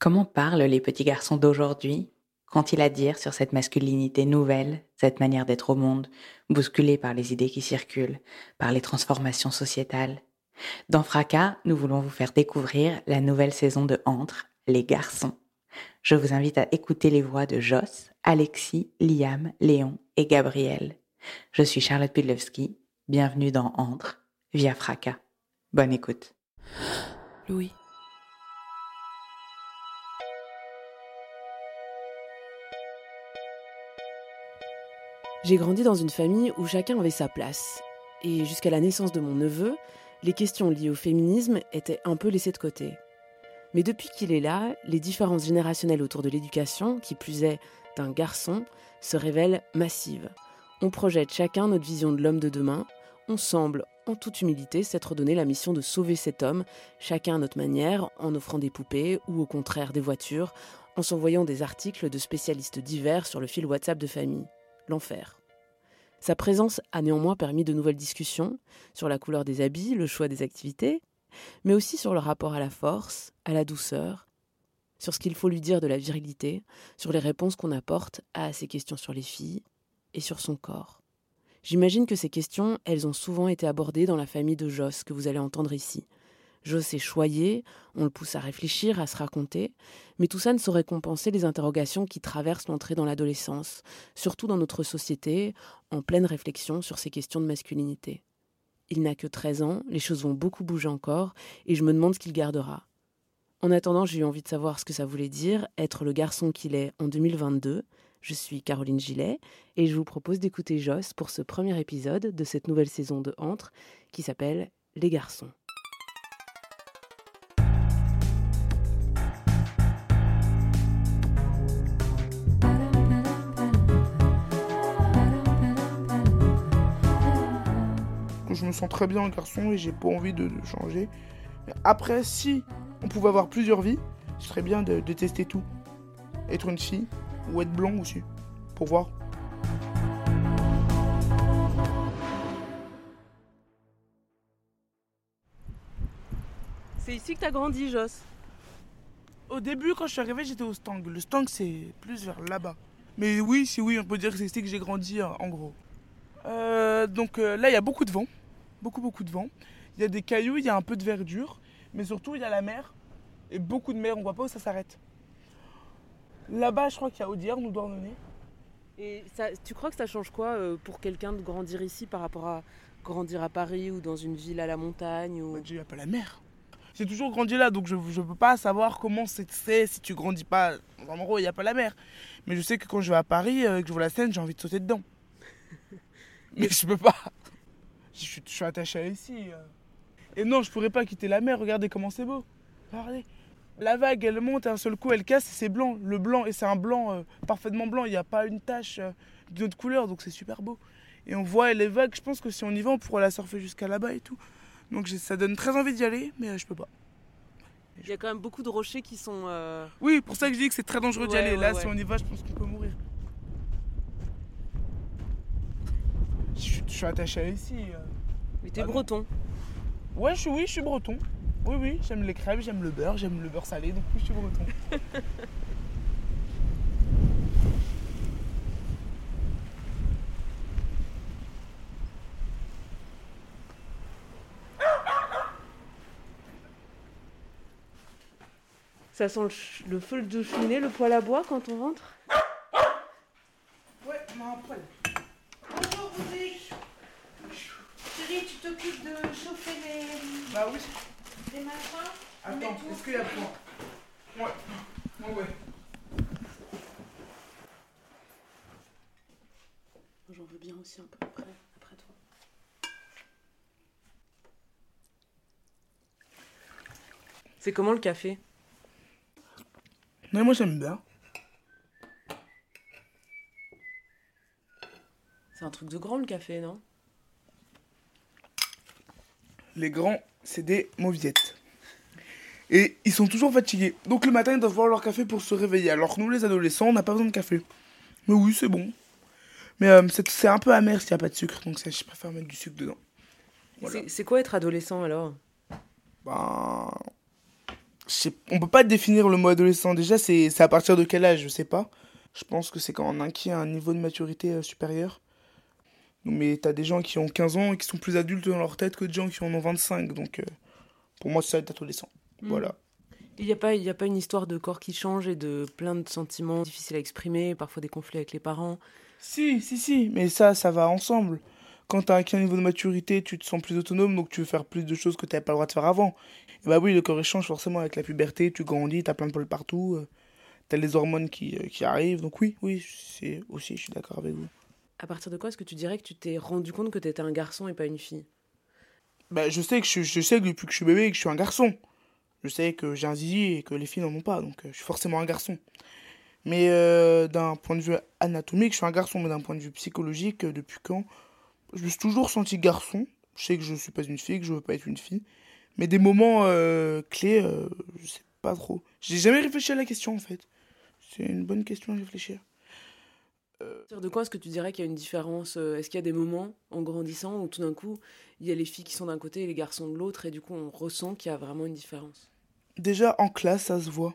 Comment parlent les petits garçons d'aujourd'hui Qu'ont-ils à dire sur cette masculinité nouvelle, cette manière d'être au monde, bousculée par les idées qui circulent, par les transformations sociétales? Dans Fracas, nous voulons vous faire découvrir la nouvelle saison de Entre, les garçons. Je vous invite à écouter les voix de Joss, Alexis, Liam, Léon et Gabriel. Je suis Charlotte Pudlewski. Bienvenue dans Entre, via Fracas. Bonne écoute. Louis. J'ai grandi dans une famille où chacun avait sa place. Et jusqu'à la naissance de mon neveu, les questions liées au féminisme étaient un peu laissées de côté. Mais depuis qu'il est là, les différences générationnelles autour de l'éducation, qui plus est d'un garçon, se révèlent massives. On projette chacun notre vision de l'homme de demain. On semble, en toute humilité, s'être donné la mission de sauver cet homme, chacun à notre manière, en offrant des poupées ou au contraire des voitures, en s'envoyant des articles de spécialistes divers sur le fil WhatsApp de famille l'enfer. Sa présence a néanmoins permis de nouvelles discussions sur la couleur des habits, le choix des activités, mais aussi sur le rapport à la force, à la douceur, sur ce qu'il faut lui dire de la virilité, sur les réponses qu'on apporte à ces questions sur les filles et sur son corps. J'imagine que ces questions, elles ont souvent été abordées dans la famille de Joss que vous allez entendre ici, Joss est choyé, on le pousse à réfléchir, à se raconter, mais tout ça ne saurait compenser les interrogations qui traversent l'entrée dans l'adolescence, surtout dans notre société, en pleine réflexion sur ces questions de masculinité. Il n'a que 13 ans, les choses vont beaucoup bouger encore, et je me demande ce qu'il gardera. En attendant, j'ai eu envie de savoir ce que ça voulait dire, être le garçon qu'il est en 2022. Je suis Caroline Gillet, et je vous propose d'écouter Joss pour ce premier épisode de cette nouvelle saison de Entre, qui s'appelle Les garçons. Je me sens très bien en garçon et j'ai pas envie de, changer. Après, si on pouvait avoir plusieurs vies, ce serait bien de, tester tout. Être une fille ou être blanc aussi, pour voir. C'est ici que t'as grandi, Joss Au début, quand je suis arrivé, j'étais au Stang. Le Stang, c'est plus vers là-bas. Mais oui, si oui, on peut dire que c'est ici que j'ai grandi, en gros. Euh, donc euh, là, il y a beaucoup de vent beaucoup beaucoup de vent. Il y a des cailloux, il y a un peu de verdure, mais surtout il y a la mer et beaucoup de mer. On voit pas où ça s'arrête. Là-bas, je crois qu'il y a Audière, nous Douarnenez. Et ça, tu crois que ça change quoi euh, pour quelqu'un de grandir ici par rapport à grandir à Paris ou dans une ville à la montagne ou... Bah, il n'y a pas la mer. J'ai toujours grandi là, donc je ne peux pas savoir comment c'est si tu grandis pas endroit où il n'y a pas la mer. Mais je sais que quand je vais à Paris, euh, que je vois la Seine, j'ai envie de sauter dedans. Mais je peux pas. Je, suis attaché à ici. Euh. Et non, je pourrais pas quitter la mer. Regardez comment c'est beau. Regardez. La vague, elle monte, un seul coup, elle casse, c'est blanc. Le blanc, et c'est un blanc euh, parfaitement blanc. Il n'y a pas une tache euh, d'une autre couleur, donc c'est super beau. Et on voit les vagues, je pense que si on y va, on pourra la surfer jusqu'à là-bas et tout. Donc ça donne très envie d'y aller, mais je peux pas. Il y a quand même beaucoup de rochers qui sont. Oui, pour ça que je dis que c'est très dangereux d'y aller. Là, si on y va, je pense qu'on peut mourir. Je, suis attaché à ici. Mais t'es breton Ouais, je suis, oui, je suis breton. Oui, oui, j'aime les crêpes, j'aime le beurre, j'aime le beurre salé, donc oui, je suis breton. Ça sent le, feu de cheminée, le poêle à bois quand on rentre Ouais, on a un poêle. tu t'occupes de chauffer les. Bah oui. Les machins Attends, est-ce qu'il y a point Ouais. Ouais, ouais. J'en veux bien aussi un peu après, après toi. C'est comment le café? Non, moi j'aime bien. C'est un truc de grand le café, non? Les grands, c'est des mauviettes. Et ils sont toujours fatigués. Donc le matin, ils doivent boire leur café pour se réveiller. Alors que nous, les adolescents, on n'a pas besoin de café. Mais oui, c'est bon. Mais euh, c'est un peu amer s'il n'y a pas de sucre. Donc ça, je préfère mettre du sucre dedans. Voilà. C'est quoi être adolescent alors? Ben. On peut pas définir le mot adolescent. Déjà, c'est c'est à partir de quel âge Je sais pas. Je pense que c'est quand on acquiert un niveau de maturité euh, supérieur. Mais t'as des gens qui ont 15 ans et qui sont plus adultes dans leur tête que des gens qui en ont 25. Donc, euh, pour moi, c'est ça être adolescent. Voilà. Il n'y a, pas- y a pas une histoire de corps qui change et de plein de sentiments difficiles à exprimer, parfois des conflits avec les parents. Si, si, si, mais ça, ça va ensemble. Quand t'as acquis un niveau de maturité, tu te sens plus autonome, donc tu veux faire plus de choses que t'avais pas le droit de faire avant. Et bah oui, le corps échange forcément avec la puberté, tu grandis, t'as plein de poils partout, euh, t'as les hormones qui, euh, qui arrivent, donc oui, oui, c'est aussi, je suis d'accord avec vous. À partir de quoi est-ce que tu dirais que tu t'es rendu compte que tu étais un garçon et pas une fille? Bah je sais que je, je sais que depuis que je suis bébé que je suis un garçon. Je sais que j'ai un zizi et que les filles n'en ont pas, donc euh, je suis forcément un garçon. Mais euh, d'un point de vue anatomique, je suis un garçon, mais d'un point de vue psychologique, depuis quand Je me suis toujours senti garçon. Je sais que je ne suis pas une fille, que je veux pas être une fille. Mais des moments euh, clés, euh, je sais pas trop. J'ai jamais réfléchi à la question en fait. C'est une bonne question à réfléchir. Partir de quoi est-ce que tu dirais qu'il y a une différence euh, Est-ce qu'il y a des moments en grandissant où tout d'un coup il y a les filles qui sont d'un côté et les garçons de l'autre et du coup on ressent qu'il y a vraiment une différence? Déjà en classe, ça se voit.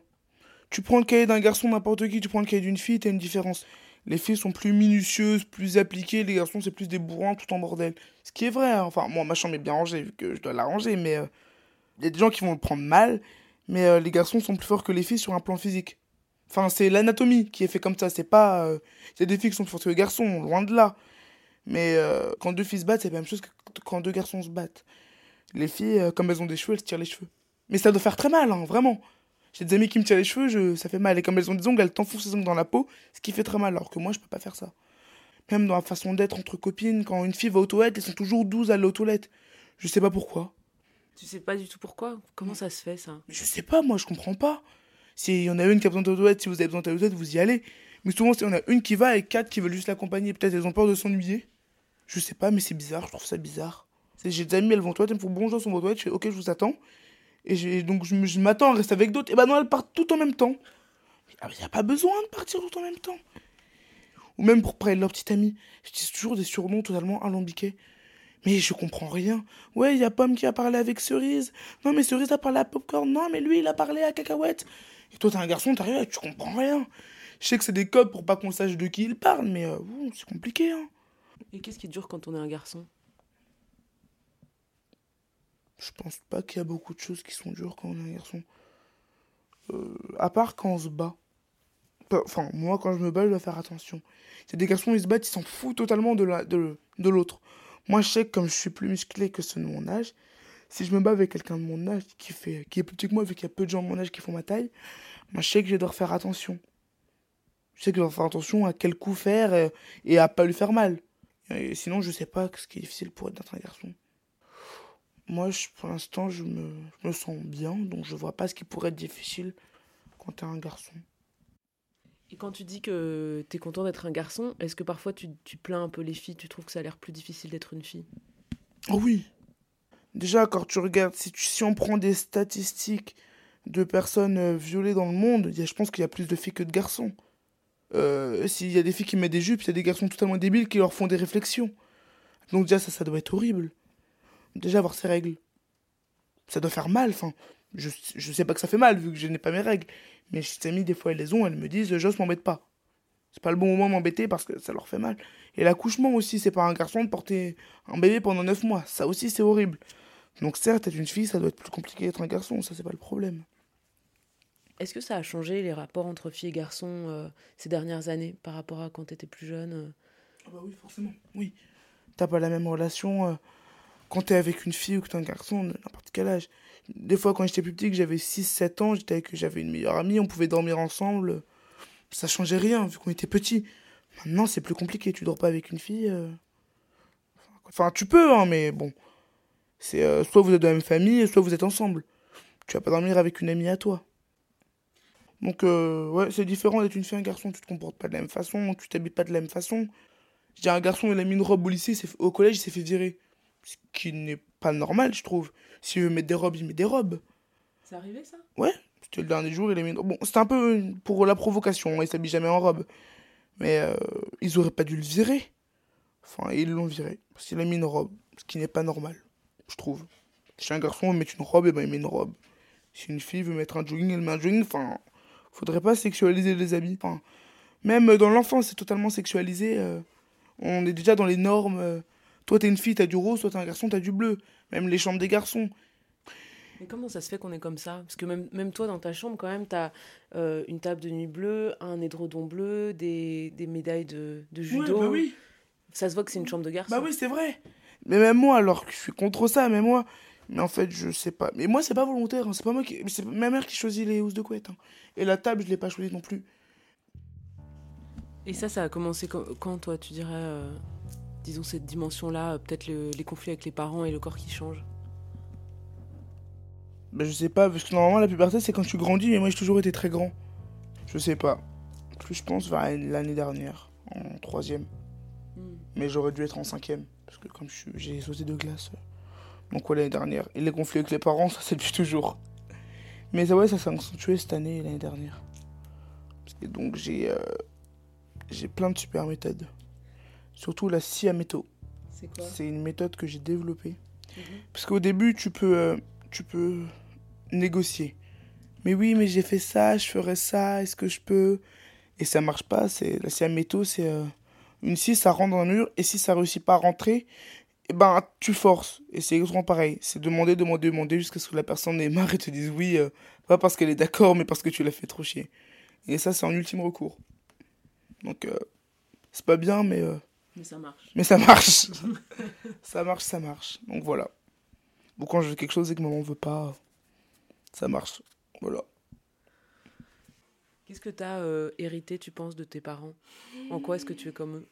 Tu prends le cahier d'un garçon, n'importe qui, tu prends le cahier d'une fille, t'as une différence. Les filles sont plus minutieuses, plus appliquées, les garçons c'est plus des bourrins tout en bordel. Ce qui est vrai, hein. enfin moi ma chambre est bien rangée vu que je dois la ranger, mais il y a des gens qui vont le prendre mal, mais euh, les garçons sont plus forts que les filles sur un plan physique. Enfin c'est l'anatomie qui est fait comme ça, c'est pas... euh, des filles qui sont plus fortes que les garçons, loin de là. Mais euh, quand deux filles se battent, c'est la même chose que quand deux garçons se battent. Les filles, euh, comme elles ont des cheveux, elles se tirent les cheveux. Mais ça doit faire très mal, hein, vraiment. J'ai des amis qui me tirent les cheveux, je... ça fait mal. Et comme elles ont des ongles, elles t'enfoncent les ongles dans la peau, ce qui fait très mal. Alors que moi, je peux pas faire ça. Même dans la façon d'être entre copines, quand une fille va aux toilettes, elles sont toujours 12 à aller aux toilettes. Je sais pas pourquoi. Tu sais pas du tout pourquoi? Comment ça se fait ça? Je sais pas, moi, je comprends pas. S'il y en a une qui a besoin aux toilettes, si vous avez besoin aux toilettes, vous y allez. Mais souvent, s'il y en a une qui va et quatre qui veulent juste l'accompagner, peut-être elles ont peur de s'ennuyer. Je sais pas, mais c'est bizarre, je trouve ça bizarre. J'ai des amis, elles vont aux toilettes, elles me font bonjour, sont aux toilettes, je fais ok, je vous attends. Et donc je m'attends à rester avec d'autres. Et bah non, elles partent toutes en même temps. Il n'y a pas besoin de partir toutes en même temps. Ou même pour parler de leur petite amie. Je dis toujours des surnoms totalement alambiqués. Mais je comprends rien. Ouais, il y a Pomme qui a parlé avec Cerise. Non, mais Cerise a parlé à Popcorn. Non, mais lui, il a parlé à Cacahuète. Et toi, t'es un garçon, t'arrives et tu comprends rien. Je sais que c'est des codes pour pas qu'on sache de qui il parle, mais euh, c'est compliqué, hein. Et qu'est-ce qui dure quand on est un garçon? Je pense pas qu'il y a beaucoup de choses qui sont dures quand on est un garçon. Euh, à part quand on se bat. Enfin, moi, quand je me bats, je dois faire attention. A des garçons, ils se battent, ils s'en foutent totalement de la- de, de l'autre. Moi, je sais que comme je suis plus musclé que ceux de mon âge, si je me bats avec quelqu'un de mon âge qui, fait, qui est plus petit que moi, vu qu'il y a peu de gens de mon âge qui font ma taille, moi, je sais que je dois faire attention. Je sais que je dois faire attention à quel coup faire euh, et à pas lui faire mal. Et sinon, je sais pas ce qui est difficile pour être un garçon. Moi, je- pour l'instant, je me, je me sens bien, donc je vois pas ce qui pourrait être difficile quand t'es un garçon. Et quand tu dis que t'es content d'être un garçon, est-ce que parfois tu, tu plains un peu les filles Tu trouves que ça a l'air plus difficile d'être une fille? Oh oui. Déjà, quand tu regardes, si, tu- si on prend des statistiques de personnes euh, violées dans le monde, y a- je pense qu'il y a plus de filles que de garçons. Euh, S'il y a des filles qui mettent des jupes, il y a des garçons totalement débiles qui leur font des réflexions. Donc déjà, ça, ça doit être horrible. Déjà, avoir ces règles. Ça doit faire mal, enfin... Je, je sais pas que ça fait mal, vu que je n'ai pas mes règles. Mais mes amies, des fois, elles les ont, elles me disent « Joss, m'embête pas ». C'est pas le bon moment de m'embêter parce que ça leur fait mal. Et l'accouchement aussi, c'est pas un garçon de porter un bébé pendant 9 mois. Ça aussi, c'est horrible. Donc certes, être une fille, ça doit être plus compliqué d'être un garçon, ça c'est pas le problème. Est-ce que ça a changé les rapports entre filles et garçons euh, ces dernières années par rapport à quand t'étais plus jeune euh? Ah bah oui, forcément, oui. T'as pas la même relation euh, quand t'es avec une fille ou que t'es un garçon, n'importe quel âge. Des fois, quand j'étais plus petit, que j'avais 6-7 ans, j'étais avec, j'avais une meilleure amie, on pouvait dormir ensemble. Ça changeait rien, vu qu'on était petits. Maintenant, c'est plus compliqué, tu dors pas avec une fille. euh. Enfin, tu peux, hein, mais bon. C'est euh, soit vous êtes de la même famille, soit vous êtes ensemble. tu vas pas dormir avec une amie à toi. Donc, euh, ouais, c'est différent d'être une fille et un garçon. Tu te comportes pas de la même façon, tu t'habilles pas de la même façon. J'ai un garçon, il a mis une robe au lycée, au collège, il s'est fait virer. Ce qui n'est pas normal, je trouve. S'il veut mettre des robes, il met des robes. C'est arrivé ça? C'était le dernier jour, il a mis Bon, c'était un peu pour la provocation, il s'habille jamais en robe. Mais euh, ils auraient pas dû le virer. Enfin, ils l'ont viré. Parce qu'il a mis une robe, ce qui n'est pas normal, je trouve. Si un garçon veut mettre une robe, et ben il met une robe. Si une fille veut mettre un jogging, elle met un jogging. Enfin, faudrait pas sexualiser les habits. Enfin, même dans l'enfance, c'est totalement sexualisé. euh, on est déjà dans les normes. euh, toi, t'es une fille, t'as du rose. Toi, t'es un garçon, t'as du bleu. Même les chambres des garçons. Mais comment ça se fait qu'on est comme ça? Parce que même, même toi, dans ta chambre, quand même, t'as euh, une table de nuit bleue, un édredon bleu, des, des médailles de, de judo. bah oui. Ça se voit que c'est une chambre de garçon. Bah oui, c'est vrai. Mais même moi, alors que je suis contre ça, mais moi. Mais en fait, je sais pas. Mais moi, c'est pas volontaire. hein. C'est pas moi qui. C'est ma mère qui choisit les housses de couette. hein. Et la table, je l'ai pas choisie non plus. Et ça, ça a commencé quand, quand, toi, tu dirais, euh, disons, cette dimension-là, euh, peut-être le- les conflits avec les parents et le corps qui change Bah, je sais pas, parce que normalement, la puberté, c'est quand tu grandis. Mais moi, j'ai toujours été très grand. Je sais pas. Plus, je pense, vers l'année dernière, en troisième. Hmm. Mais j'aurais dû être en cinquième. Parce que comme j'ai sauté de glace. Donc, ouais, l'année dernière. Et les conflits avec les parents, ça, c'est depuis toujours. Mais ça, ouais, ça s'est accentué cette année et l'année dernière. Et donc, j'ai euh, j'ai plein de super méthodes. Surtout la Siameto. C'est quoi C'est une méthode que j'ai développée. Mhm. Parce qu'au début, tu peux, euh, tu peux négocier. Mais oui, mais j'ai fait ça, je ferai ça, est-ce que je peux? Et ça marche pas. C'est la Siameto, c'est euh, une scie, ça rentre dans un mur, et si ça réussit pas à rentrer, et ben tu forces. Et c'est exactement pareil. C'est demander, demander, demander jusqu'à ce que la personne ait marre et te dise oui, euh, pas parce qu'elle est d'accord, mais parce que tu l'as fait trop chier. Et ça, c'est en ultime recours. Donc, c'est pas bien, mais Mais ça marche. mais ça marche. ça marche, ça marche. Donc voilà. Bon, quand je veux quelque chose et que maman veut pas, ça marche. Voilà. Qu'est-ce que t'as euh, hérité, tu penses, de tes parents? En quoi est-ce que tu es comme eux?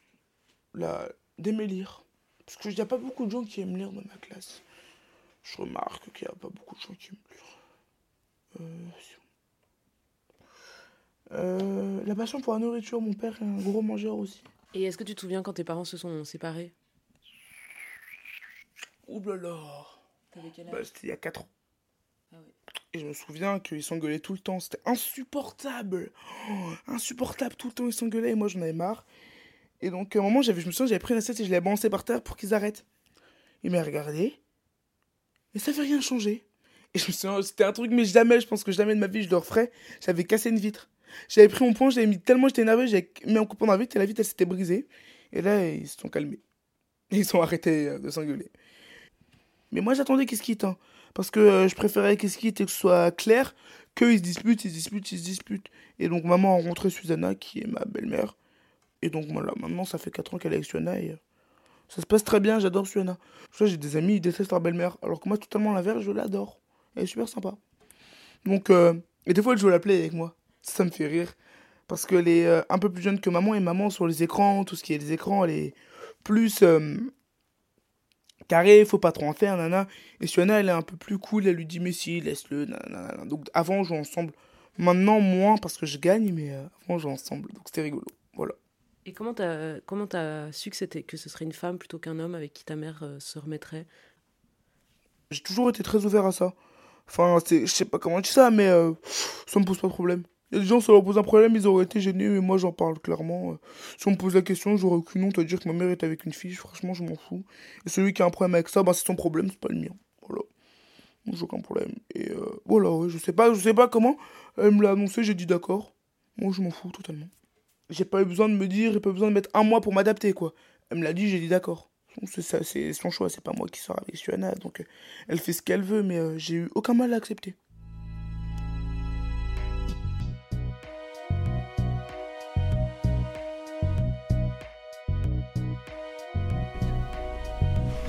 La... D'aimer lire. Parce que il n'y a pas beaucoup de gens qui aiment lire dans ma classe. Je remarque qu'il n'y a pas beaucoup de gens qui aiment lire. Euh, Euh, la passion pour la nourriture, mon père est un gros mangeur aussi. Et est-ce que tu te souviens quand tes parents se sont séparés? Ouh là là. Bah, c'était il y a 4 ans. Ah ouais. Et je me souviens qu'ils s'engueulaient tout le temps. C'était insupportable. Oh, insupportable. Tout le temps, ils s'engueulaient et moi, j'en avais marre. Et donc, à un moment, j'avais, je me souviens, j'avais pris une assiette et je l'ai balancée par terre pour qu'ils arrêtent. Il m'a regardé. Et ça fait rien changer. Et je me souviens, c'était un truc, mais jamais, je pense que jamais de ma vie je le referais. J'avais cassé une vitre. J'avais pris mon poing, j'avais mis tellement j'étais énervé, j'avais mis un coupon dans la vitre et la vitre, elle s'était brisée. Et là, ils se sont calmés. Ils ont arrêté euh, de s'engueuler. Mais moi, j'attendais qu'ils se quittent. hein. Parce que euh, je préférais qu'ils se quittent et que ce soit clair qu'ils se disputent, ils se disputent, ils se disputent. Et donc, maman a rencontré Susanna, qui est ma belle-mère. Et donc, voilà, maintenant, ça fait 4 ans qu'elle est avec Susanna et euh, ça se passe très bien, j'adore Susanna. Vois, j'ai des amis, ils détestent leur belle-mère. Alors que moi, totalement l'inverse, je l'adore. Elle est super sympa. Donc, et des fois, elle joue à la play avec moi. Ça me fait rire. Parce qu'elle est euh, un peu plus jeune que maman, et maman, sur les écrans, tout ce qui est les écrans, elle est plus euh, carré, faut pas trop en faire, nana. Et Suana, elle est un peu plus cool, elle lui dit, mais si, laisse-le, nanana. Donc, avant, on jouait ensemble. Maintenant, moins, parce que je gagne, mais euh, avant, on jouait ensemble. Donc, c'était rigolo. Voilà. Et comment t'as comment t'as su que c'était que ce serait une femme plutôt qu'un homme avec qui ta mère euh, se remettrait? J'ai toujours été très ouvert à ça. Enfin, c'est- je sais pas comment dire ça, mais euh, ça me pose pas de problème. Des gens, ça leur pose un problème, ils auraient été gênés, mais moi j'en parle clairement. euh. Si on me pose la question, j'aurais aucune honte à dire que ma mère est avec une fille, franchement, je m'en fous. Et celui qui a un problème avec ça, bah, c'est son problème, c'est pas le mien. Voilà. J'ai aucun problème. Et euh, voilà, je sais pas, je sais pas comment. Elle me l'a annoncé, j'ai dit d'accord. Moi, je m'en fous totalement. J'ai pas eu besoin de me dire, j'ai pas eu besoin de mettre un mois pour m'adapter, quoi. Elle me l'a dit, j'ai dit d'accord. C'est son choix, c'est pas moi qui sors avec Suana, donc euh, elle fait ce qu'elle veut, mais j'ai eu aucun mal à accepter.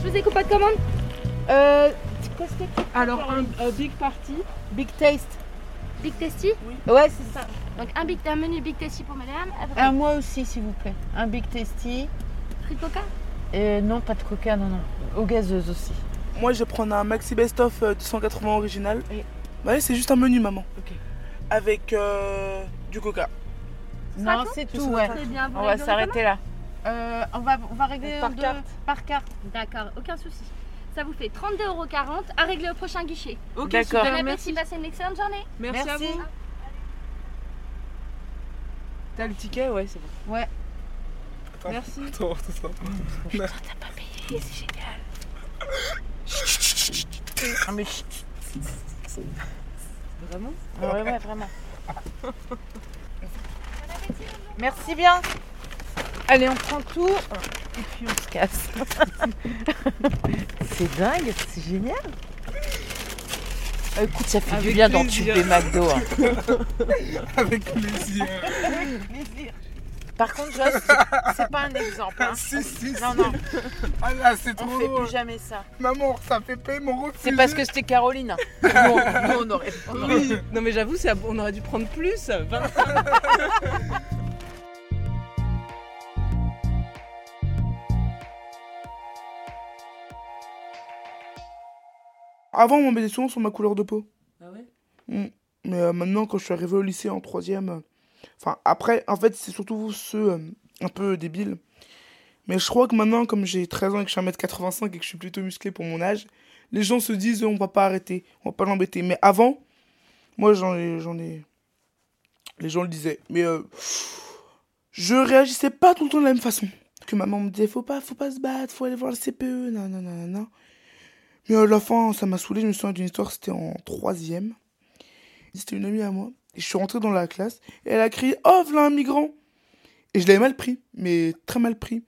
Je vous ai coupé de commande Euh. Qu'est-ce que tu Alors un, big party. Big Taste. Big Tasty Ouais, c'est ça. Donc un, big, un menu Big Tasty pour madame. Un moi aussi, s'il vous plaît. Un Big Tasty. free coca Euh, non, pas de coca, non, non. Aux gazeuses aussi. Moi, je vais prendre un maxi best-of euh, 280 original. Bah, c'est juste un menu, maman. Ok. Avec euh, du coca. Non, c'est tout, ouais. Bien. On va s'arrêter là. Euh, on, va, on va régler Par carte. Par carte. D'accord, aucun souci. Ça vous fait 32,40€ à régler au prochain guichet. Ok, D'accord. Bon super, appétit, merci. passez une excellente journée. Merci, à Merci. vous. T'as le ticket Ouais, c'est bon. Ouais. Attends, Merci. Attends, attends. Ah, mais chut. Vraiment? Ouais, ouais, vraiment. Merci bien. Allez, on prend tout et puis on se casse. c'est dingue, c'est génial. Euh, Écoute, ça fait du Avec bien plaisir. d'entuber McDo. hein. Avec plaisir. Par contre, Joss, c'est- pas un exemple. hein. si, si, Non, si. non, Ah là, c'est on trop fait drôle. plus jamais ça. Maman, ça fait paiement refusé. C'est parce que c'était Caroline. hein. Nous, on- nous, on aurait. on aurait- Oui. Non, mais j'avoue, on aurait dû prendre plus. 20. Avant, on m'embêtait souvent sur ma couleur de peau. Ah ouais? Mm. Mais euh, maintenant, quand je suis arrivé au lycée en troisième, euh, enfin après, en fait, c'est surtout ceux euh, un peu débiles. Mais je crois que maintenant, comme j'ai 13 ans et que je suis 1m85 et que je suis plutôt musclé pour mon âge, les gens se disent on va pas arrêter, on va pas l'embêter. Mais avant, moi j'en ai, j'en ai, les gens le disaient. Mais euh, je réagissais pas tout le temps de la même façon. Que maman me disait faut pas, faut pas se battre, faut aller voir le CPE, non non non non. Mais à la fin, ça m'a saoulé. Je me souviens d'une histoire, c'était en troisième. C'était une amie à moi. Et je suis rentré dans la classe. Et elle a crié Oh, voilà un migrant Et je l'avais mal pris, mais très mal pris.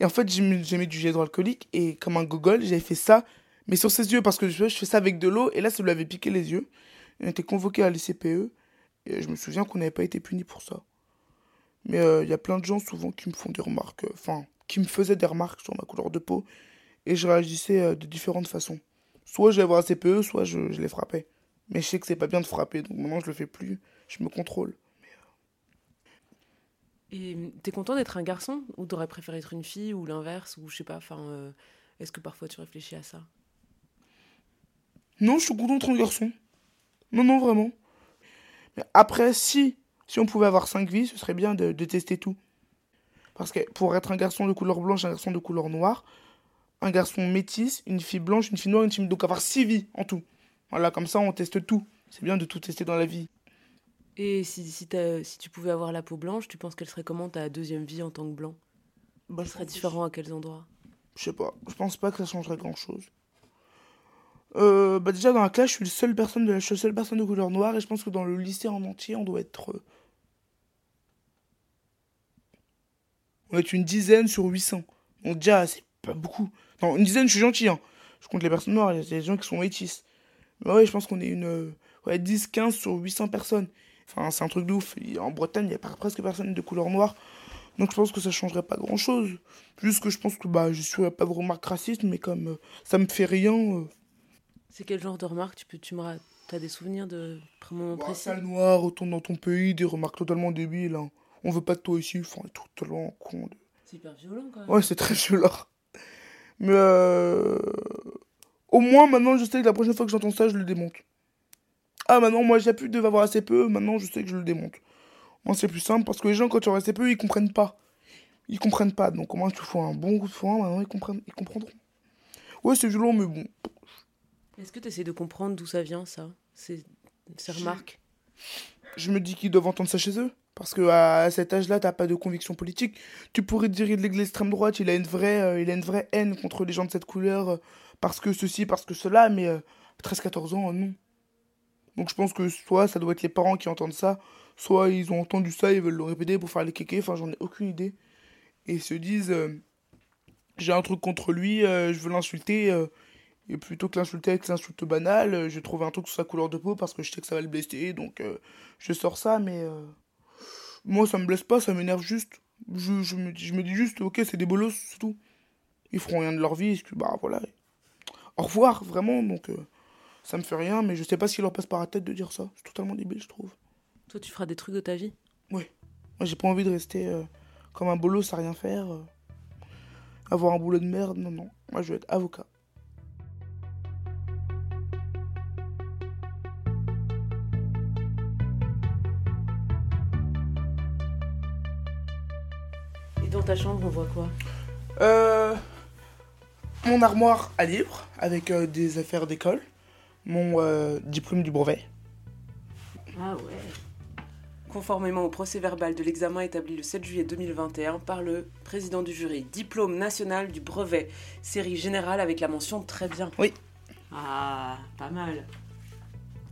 Et en fait, j'ai mis, du gel hydroalcoolique. Et comme un gogol, j'avais fait ça, mais sur ses yeux, parce que je, je fais ça avec de l'eau. Et là, ça lui avait piqué les yeux. On était convoqué à l'ICPE. Et je me souviens qu'on n'avait pas été puni pour ça. Mais euh, il y a plein de gens souvent qui me font des remarques. euh, Enfin, qui me faisaient des remarques sur ma couleur de peau. Et je réagissais euh, de différentes façons. Soit voir un CPE, soit je, je les frappais. Mais je sais que c'est pas bien de frapper, donc maintenant je le fais plus. Je me contrôle. Et t'es content d'être un garçon? Ou t'aurais préféré être une fille ou l'inverse ou je sais pas, enfin, euh, est-ce que parfois tu réfléchis à ça? Non, je suis content d'être un garçon. Non, non, vraiment. Mais après, si, si on pouvait avoir cinq vies, ce serait bien de, de tester tout. Parce que pour être un garçon de couleur blanche, un garçon de couleur noire, un garçon métis, une fille blanche, une fille noire, une fille... Donc avoir six vies en tout. Voilà, comme ça on teste tout. C'est bien de tout tester dans la vie. Et si, si, tu pouvais avoir la peau blanche, tu penses qu'elle serait comment ta deuxième vie en tant que blanc? Bah, Elle serait différent à quels endroits? Je sais pas, je pense pas que ça changerait grand chose. Euh, bah déjà dans la classe, je suis, le seul personne de la, je suis la seule personne de couleur noire et je pense que dans le lycée en entier, on doit être. euh, On être une dizaine sur 800. Donc déjà, c'est pas beaucoup. Non, une dizaine, je suis gentil. Hein. Je compte les personnes noires, il y a des gens qui sont métis. Mais ouais, je pense qu'on est une. euh, Ouais, 10, 15 sur 800 personnes. Enfin, c'est un truc de ouf. En Bretagne, il n'y a pas, presque personne de couleur noire. Donc je pense que ça changerait pas grand chose. Juste que je pense que bah, je suis pas de remarque raciste, mais comme euh, ça me fait rien. euh, C'est quel genre de remarques? Tu peux, tu me T'as des souvenirs de un moment bah, précis? sale noir, retourne dans ton pays, des remarques totalement débiles. hein. On veut pas de toi ici, enfin, totalement con. de- C'est hyper violent quand même. Ouais, c'est très violent. Mais euh... au moins maintenant, je sais que la prochaine fois que j'entends ça, je le démonte. Ah, maintenant, moi, j'ai plus de avoir un CPE, maintenant, je sais que je le démonte. Moi, c'est plus simple parce que les gens, quand tu auras un CPE, ils comprennent pas. Ils comprennent pas. Donc, au moins, tu fais un bon coup de foin, maintenant, ils, comprennent... ils comprendront. Ouais, c'est violent, mais bon. Est-ce que tu essaies de comprendre d'où ça vient, ça? Ces, ces remarques? Je me dis qu'ils doivent entendre ça chez eux. Parce que à cet âge-là, t'as pas de conviction politique. Tu pourrais dire de l'extrême droite, il a une vraie, euh, il a une vraie haine contre les gens de cette couleur, euh, parce que ceci, parce que cela, mais euh, 13-14 ans, non. Donc je pense que soit ça doit être les parents qui entendent ça, soit ils ont entendu ça, ils veulent le répéter pour faire les kékés, enfin j'en ai aucune idée. Et ils se disent, euh, j'ai un truc contre lui, je veux l'insulter, et plutôt que l'insulter avec l'insulte banale, je vais trouver un truc sur sa couleur de peau parce que je sais que ça va le blesser, donc je sors ça, mais moi ça me blesse pas, ça m'énerve juste. Je, je, me, dis- je me dis juste, ok, c'est des bolos, c'est tout. Ils feront rien de leur vie, que, bah voilà. Au revoir, vraiment, donc euh, ça me fait rien, mais je sais pas qui leur passe par la tête de dire ça. C'est totalement débile, je trouve. Toi, tu feras des trucs de ta vie? Moi j'ai pas envie de rester euh, comme un bolos à rien faire, euh, avoir un boulot de merde, non, non. Moi je veux être avocat. Ta chambre, on voit quoi Euh, mon armoire à livres avec euh, des affaires d'école, mon euh, diplôme du brevet. Ah ouais. Conformément au procès verbal de l'examen établi le 7 juillet 2021 par le président du jury, diplôme national du brevet, série générale avec la mention très bien. Oui. Ah, pas mal.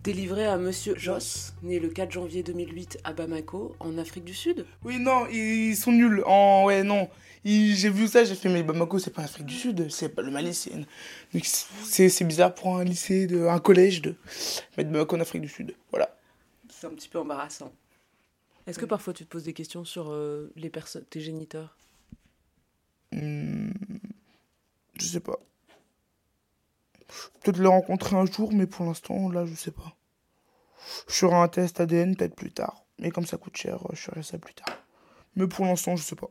Délivré à Monsieur Joss, né le 4 janvier 2008 à Bamako, en Afrique du Sud. Oui, non, ils sont nuls. En... Ouais, non. J'ai vu ça, j'ai fait, mais Bamako, c'est pas l'Afrique du Sud, c'est pas le Mali. c'est C'est bizarre pour un lycée, de... un collège de mettre Bamako en Afrique du Sud. Voilà. C'est un petit peu embarrassant. Est-ce que parfois tu te poses des questions sur euh, les personnes, tes géniteurs? Hmm, Je sais pas. Peut-être les rencontrer un jour, mais pour l'instant, là, je sais pas. Je ferai un test ADN peut-être plus tard. Mais comme ça coûte cher, je ferai ça plus tard. Mais pour l'instant, je sais pas.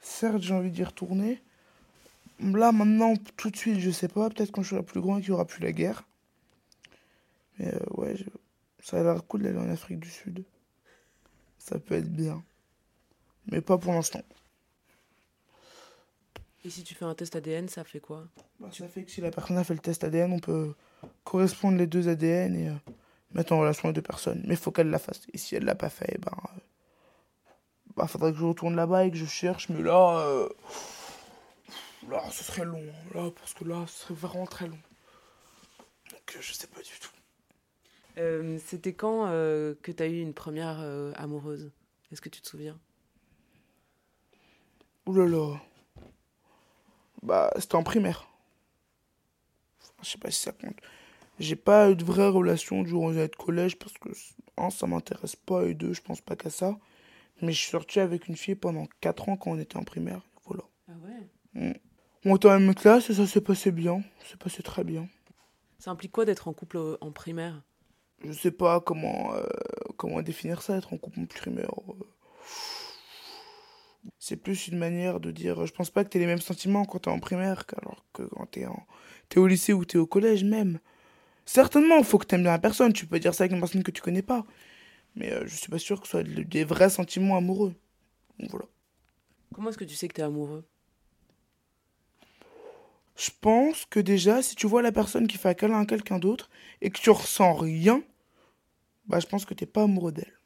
Certes, j'ai envie d'y retourner. Là, maintenant, tout de suite, je sais pas. Peut-être quand je serai plus grand et qu'il y aura plus la guerre. Mais euh, ouais, je- ça a l'air cool d'aller en Afrique du Sud. Ça peut être bien. Mais pas pour l'instant. Et si tu fais un test ADN, ça fait quoi? Bah, ça fait que si la personne a fait le test ADN, on peut correspondre les deux ADN et euh, mettre en relation les deux personnes. Mais il faut qu'elle la fasse. Et si elle l'a pas fait, ben. euh, bah, faudrait que je retourne là-bas et que je cherche. Mais là. euh, là, ce serait long. Là, parce que là, ce serait vraiment très long. Donc, je sais pas du tout. Euh, C'était quand euh, que tu as eu une première euh, amoureuse? Est-ce que tu te souviens? Ouh là là. Bah, c'était en primaire. Enfin, je sais pas si ça compte. J'ai pas eu de vraie relation durant les années de collège parce que, un, ça m'intéresse pas et deux, je pense pas qu'à ça. Mais je suis sorti avec une fille pendant 4 ans quand on était en primaire. Voilà. Ah ouais? On était en même classe et ça s'est passé bien. Ça s'est passé très bien. Ça implique quoi d'être en couple euh, en primaire? Je sais pas comment, euh, comment définir ça, être en couple en primaire. euh. C'est plus une manière de dire. Je pense pas que t'aies les mêmes sentiments quand t'es en primaire alors que quand t'es en... t'es au lycée ou t'es au collège même. Certainement, faut que t'aimes bien la personne. Tu peux dire ça avec une personne que tu connais pas. Mais euh, je suis pas sûr que ce soit des vrais sentiments amoureux. Donc voilà. Comment est-ce que tu sais que tu es amoureux? Je pense que déjà, si tu vois la personne qui fait un câlin à quelqu'un d'autre et que tu ressens rien, bah je pense que t'es pas amoureux d'elle.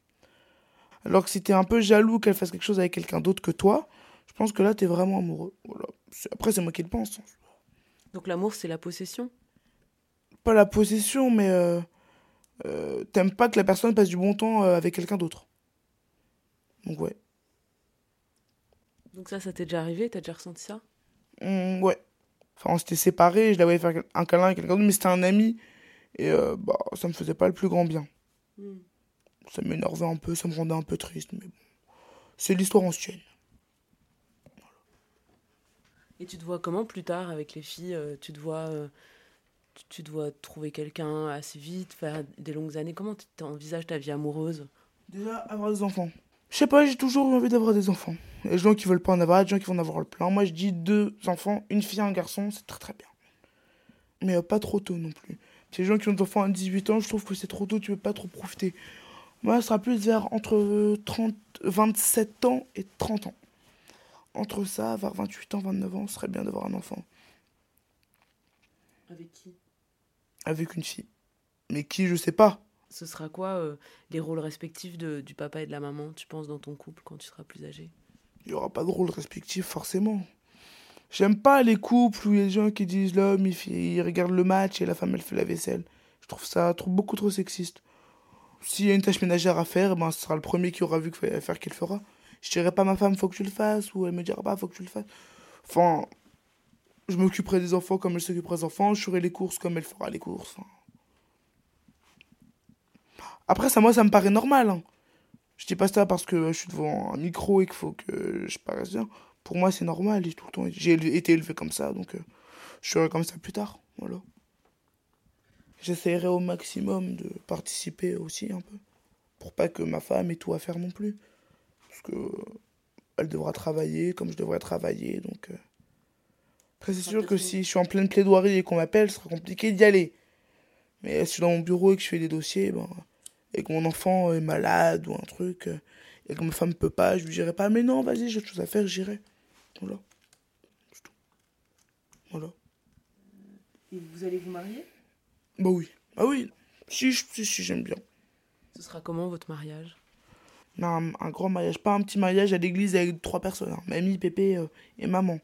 Alors que si t'es un peu jaloux qu'elle fasse quelque chose avec quelqu'un d'autre que toi, je pense que là t'es vraiment amoureux. Voilà. Après, c'est moi qui le pense. Donc l'amour, c'est la possession? Pas la possession, mais euh, euh, t'aimes pas que la personne passe du bon temps euh, avec quelqu'un d'autre. Donc ouais. Donc ça, ça t'est déjà arrivé? T'as déjà ressenti ça? Hum, ouais. Enfin, on s'était séparés, je l'avais faire un câlin avec quelqu'un d'autre, mais c'était un ami. Et euh, bah, ça me faisait pas le plus grand bien. Ça m'énervait un peu, ça me rendait un peu triste, mais bon. C'est l'histoire ancienne. Et tu te vois comment plus tard avec les filles euh, Tu te vois, euh, tu, dois trouver quelqu'un assez vite, faire des longues années. Comment tu envisages ta vie amoureuse? Déjà, avoir des enfants. Je sais pas, j'ai toujours eu envie d'avoir des enfants. Des gens qui veulent pas en avoir, des gens qui vont en avoir le plein. Moi, je dis deux enfants, une fille et un garçon, c'est très très bien. Mais euh, pas trop tôt non plus. Les gens qui ont des enfants à 18 ans, je trouve que c'est trop tôt, tu peux pas trop profiter. Moi, ça sera plus vers entre euh, 30, 27 ans et 30 ans. Entre ça, vers 28 ans, 29 ans, ce serait bien d'avoir un enfant. Avec qui? Avec une fille. Mais qui, je sais pas. Ce sera quoi euh, les rôles respectifs de- du papa et de la maman, tu penses, dans ton couple quand tu seras plus âgé? Il n'y aura pas de rôle respectif, forcément. J'aime pas les couples où il y a des gens qui disent l'homme, il, il regarde le match et la femme, elle fait la vaisselle. Je trouve ça trop, beaucoup trop sexiste. S'il y a une tâche ménagère à faire, ben, ce sera le premier qui aura vu qu'il fallait faire qu'il le fera. Je dirai pas à ma femme, faut que tu le fasses, ou elle me dira pas, faut que tu le fasses. Enfin, je m'occuperai des enfants comme elle s'occupera des enfants, je ferai les courses comme elle fera les courses. enfin. Après, ça, moi, ça me paraît normal. hein. Je dis pas ça parce que je suis devant un micro et qu'il faut que je paraisse bien. Pour moi, c'est normal. J'ai tout le temps été élevé comme ça, donc euh, je serai comme ça plus tard. Voilà. J'essaierai au maximum de participer aussi un peu. Pour pas que ma femme ait tout à faire non plus. Parce que elle devra travailler comme je devrais travailler, donc. euh. Après, c'est sûr que si je suis en pleine plaidoirie et qu'on m'appelle, ce sera compliqué d'y aller. Mais si je suis dans mon bureau et que je fais des dossiers, ben, et que mon enfant est malade ou un truc, euh, Et comme ma femme peut pas, je lui dirai pas, mais non, vas-y, j'ai autre chose à faire, j'irai. Voilà. Voilà. Et vous allez vous marier? Bah oui. Bah oui. Si, je- si, si, j'aime bien. Ce sera comment votre mariage? Non, un, grand mariage, pas un petit mariage à l'église avec trois personnes. hein. Mamie, pépé euh, et maman.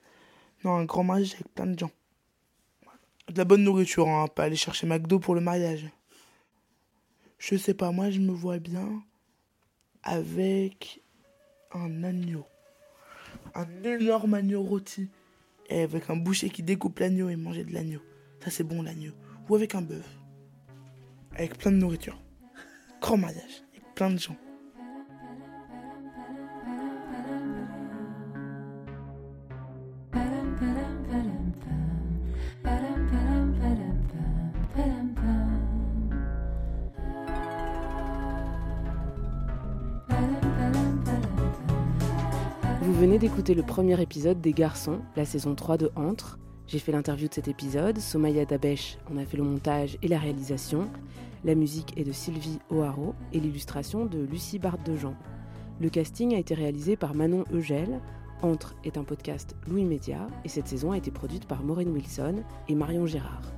Non, un grand mariage avec plein de gens. De la bonne nourriture, hein, pas aller chercher McDo pour le mariage. Je sais pas, moi je me vois bien avec un agneau. Un énorme agneau rôti. Et avec un boucher qui découpe l'agneau et manger de l'agneau. Ça c'est bon l'agneau. Ou avec un bœuf. Avec plein de nourriture. Grand mariage. Avec plein de gens. Vous venez d'écouter le premier épisode des Garçons, la saison 3 de Entre. J'ai fait l'interview de cet épisode, Somaya Dabesh en a fait le montage et la réalisation. La musique est de Sylvie O'Haraud et l'illustration de Lucie Barthe de Jean. Le casting a été réalisé par Manon Eugel. Entre est un podcast Louis Média et cette saison a été produite par Maureen Wilson et Marion Gérard.